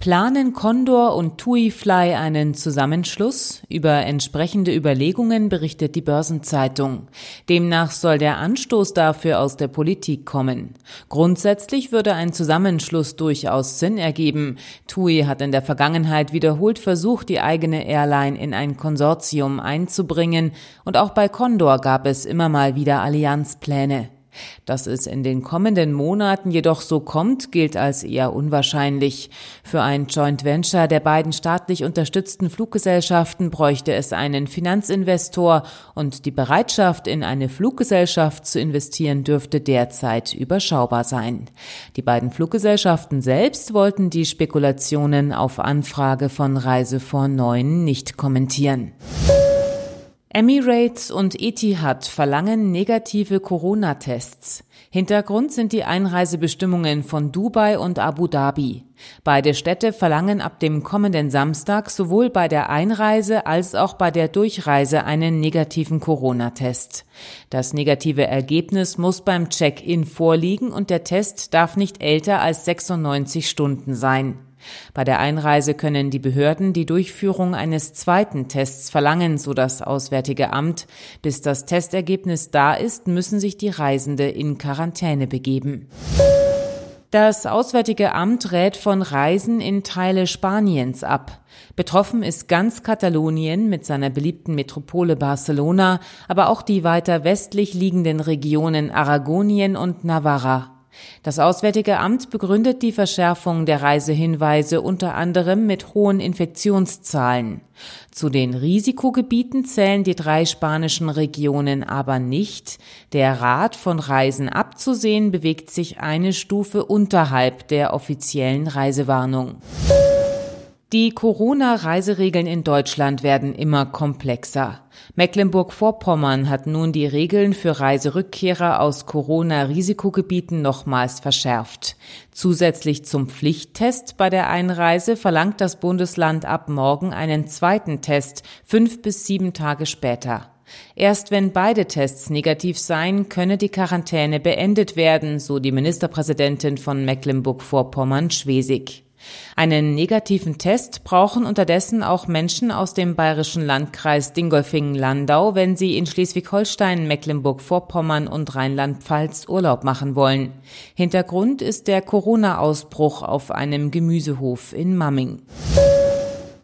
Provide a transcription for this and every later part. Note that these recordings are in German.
Planen Condor und TuiFly einen Zusammenschluss? Über entsprechende Überlegungen berichtet die Börsenzeitung. Demnach soll der Anstoß dafür aus der Politik kommen. Grundsätzlich würde ein Zusammenschluss durchaus Sinn ergeben. TUI hat in der Vergangenheit wiederholt versucht, die eigene Airline in ein Konsortium einzubringen und auch bei Condor gab es immer mal wieder Allianzpläne. Dass es in den kommenden Monaten jedoch so kommt, gilt als eher unwahrscheinlich. Für ein Joint Venture der beiden staatlich unterstützten Fluggesellschaften bräuchte es einen Finanzinvestor und die Bereitschaft, in eine Fluggesellschaft zu investieren, dürfte derzeit überschaubar sein. Die beiden Fluggesellschaften selbst wollten die Spekulationen auf Anfrage von Reisefonds 9 nicht kommentieren. Emirates und Etihad verlangen negative Corona-Tests. Hintergrund sind die Einreisebestimmungen von Dubai und Abu Dhabi. Beide Städte verlangen ab dem kommenden Samstag sowohl bei der Einreise als auch bei der Durchreise einen negativen Corona-Test. Das negative Ergebnis muss beim Check-in vorliegen und der Test darf nicht älter als 96 Stunden sein. Bei der Einreise können die Behörden die Durchführung eines zweiten Tests verlangen, so das Auswärtige Amt. Bis das Testergebnis da ist, müssen sich die Reisende in Quarantäne begeben. Das Auswärtige Amt rät von Reisen in Teile Spaniens ab. Betroffen ist ganz Katalonien mit seiner beliebten Metropole Barcelona, aber auch die weiter westlich liegenden Regionen Aragonien und Navarra. Das Auswärtige Amt begründet die Verschärfung der Reisehinweise unter anderem mit hohen Infektionszahlen. Zu den Risikogebieten zählen die drei spanischen Regionen aber nicht. Der Rat von Reisen abzusehen bewegt sich eine Stufe unterhalb der offiziellen Reisewarnung. Die Corona-Reiseregeln in Deutschland werden immer komplexer. Mecklenburg-Vorpommern hat nun die Regeln für Reiserückkehrer aus Corona-Risikogebieten nochmals verschärft. Zusätzlich zum Pflichttest bei der Einreise verlangt das Bundesland ab morgen einen zweiten Test, fünf bis sieben Tage später. Erst wenn beide Tests negativ seien, könne die Quarantäne beendet werden, so die Ministerpräsidentin von Mecklenburg-Vorpommern Schwesig. Einen negativen Test brauchen unterdessen auch Menschen aus dem bayerischen Landkreis Dingolfingen-Landau, wenn sie in Schleswig-Holstein, Mecklenburg-Vorpommern und Rheinland-Pfalz Urlaub machen wollen. Hintergrund ist der Corona-Ausbruch auf einem Gemüsehof in Mamming.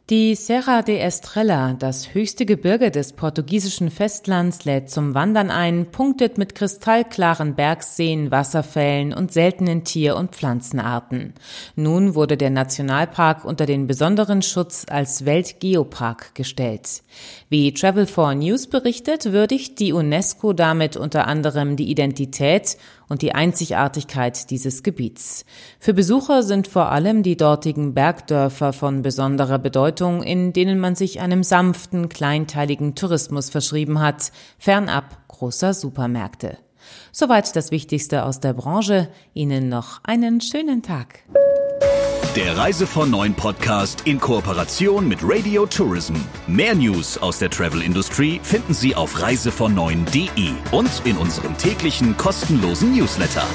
Die Serra de Estrella, das höchste Gebirge des portugiesischen Festlands, lädt zum Wandern ein, punktet mit kristallklaren Bergseen, Wasserfällen und seltenen Tier- und Pflanzenarten. Nun wurde der Nationalpark unter den besonderen Schutz als Weltgeopark gestellt. Wie Travel 4 News berichtet, würdigt die UNESCO damit unter anderem die Identität und die Einzigartigkeit dieses Gebiets. Für Besucher sind vor allem die dortigen Bergdörfer von besonderer Bedeutung, in denen man sich einem sanften, kleinteiligen Tourismus verschrieben hat, fernab großer Supermärkte. Soweit das Wichtigste aus der Branche. Ihnen noch einen schönen Tag. Der Reise von Neuen Podcast in Kooperation mit Radio Tourism. Mehr News aus der Travel Industry finden Sie auf reisevon und in unserem täglichen kostenlosen Newsletter.